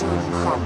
之后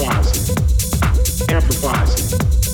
amplifies amplifies it.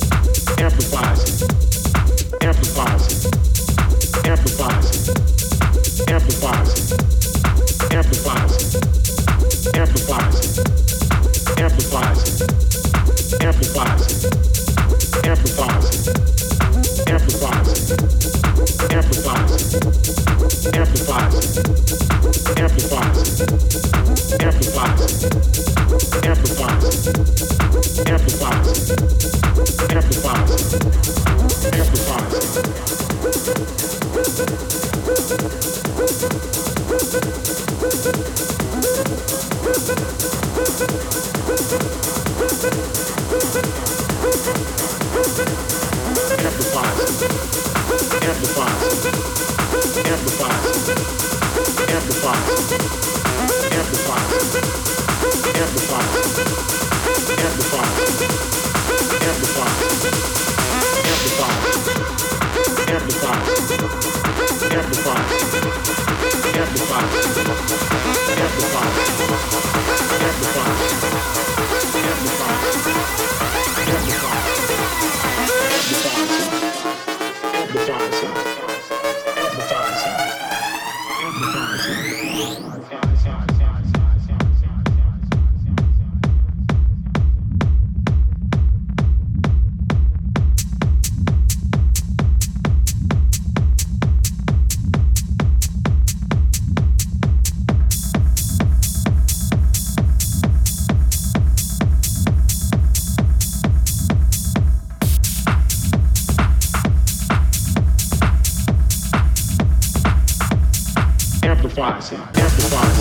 amplifies, amplifies,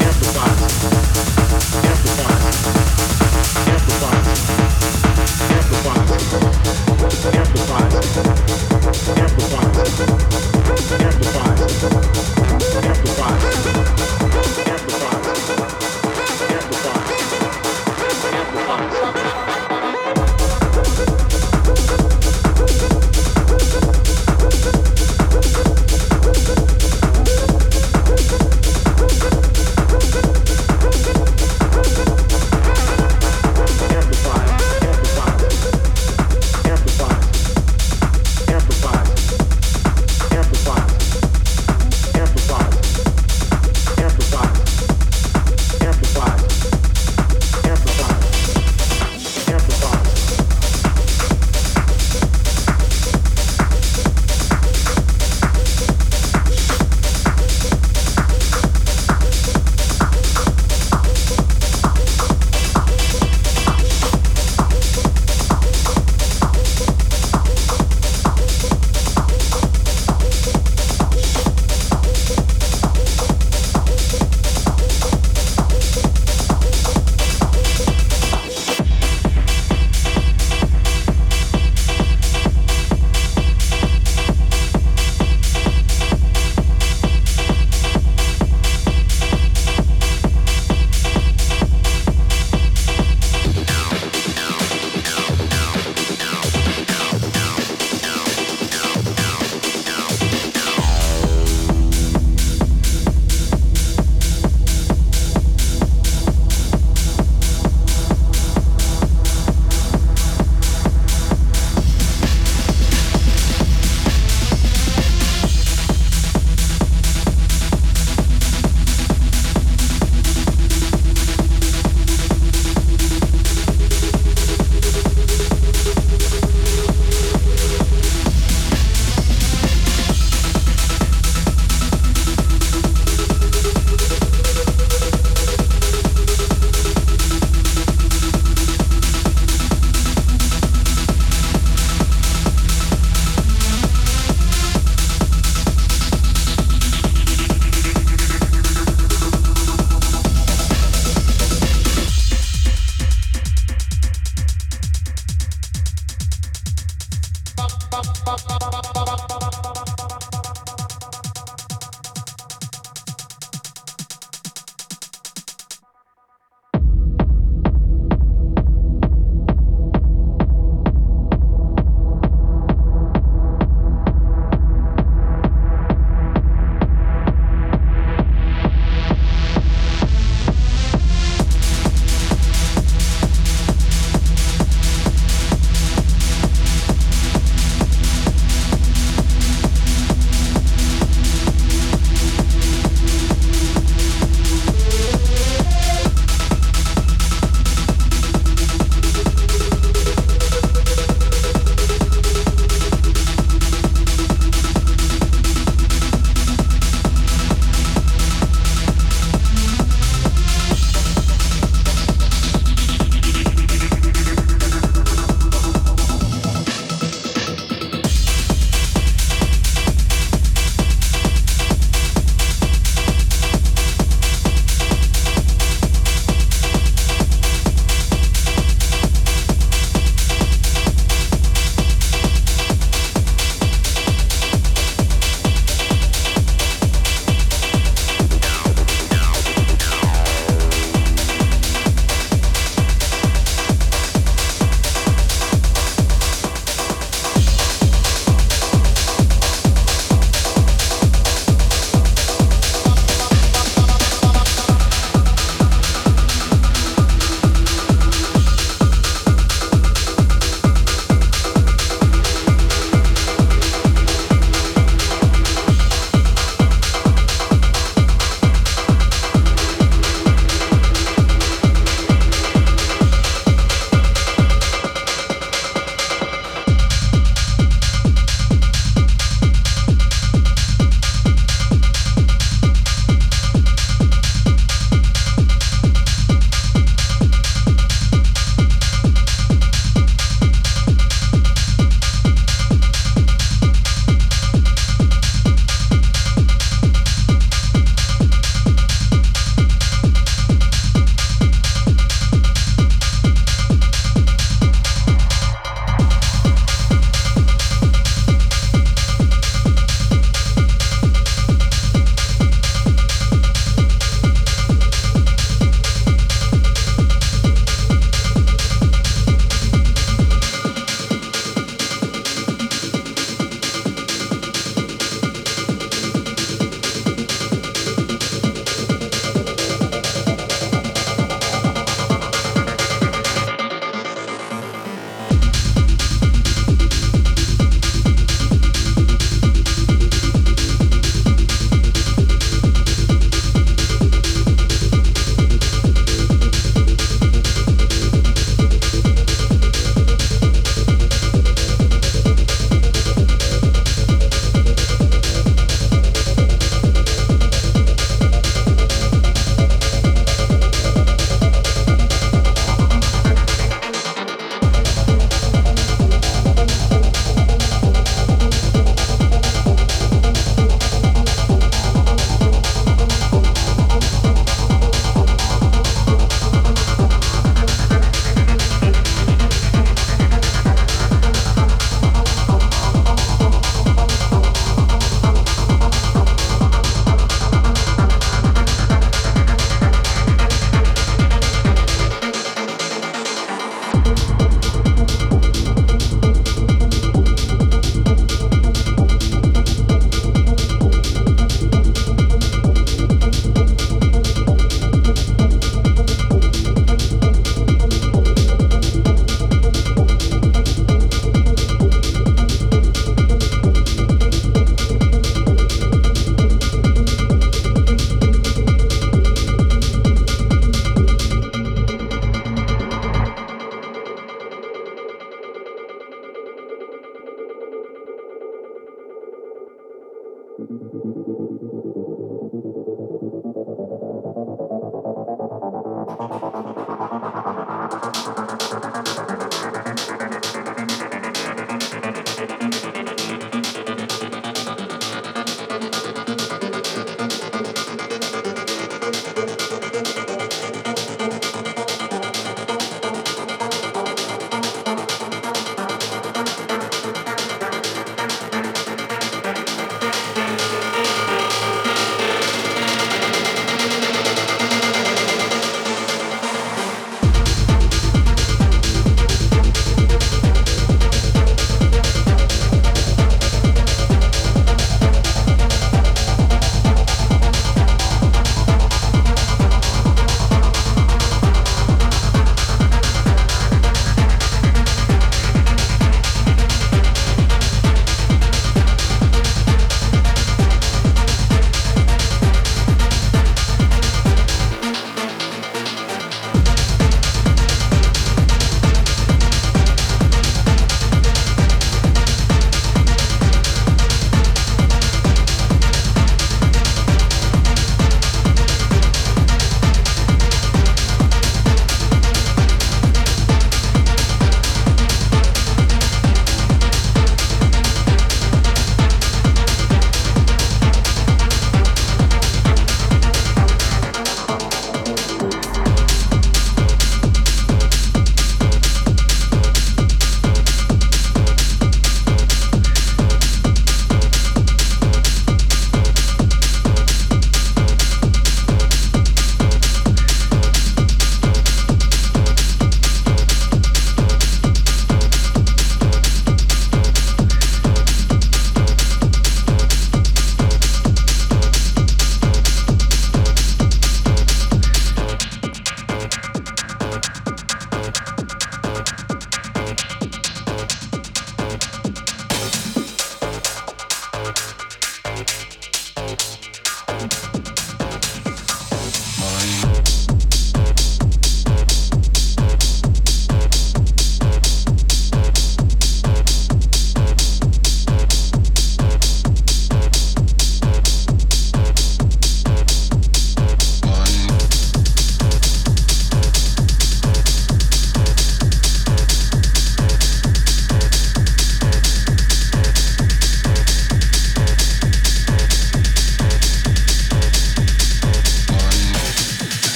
amplifies, amplifies, amplifies.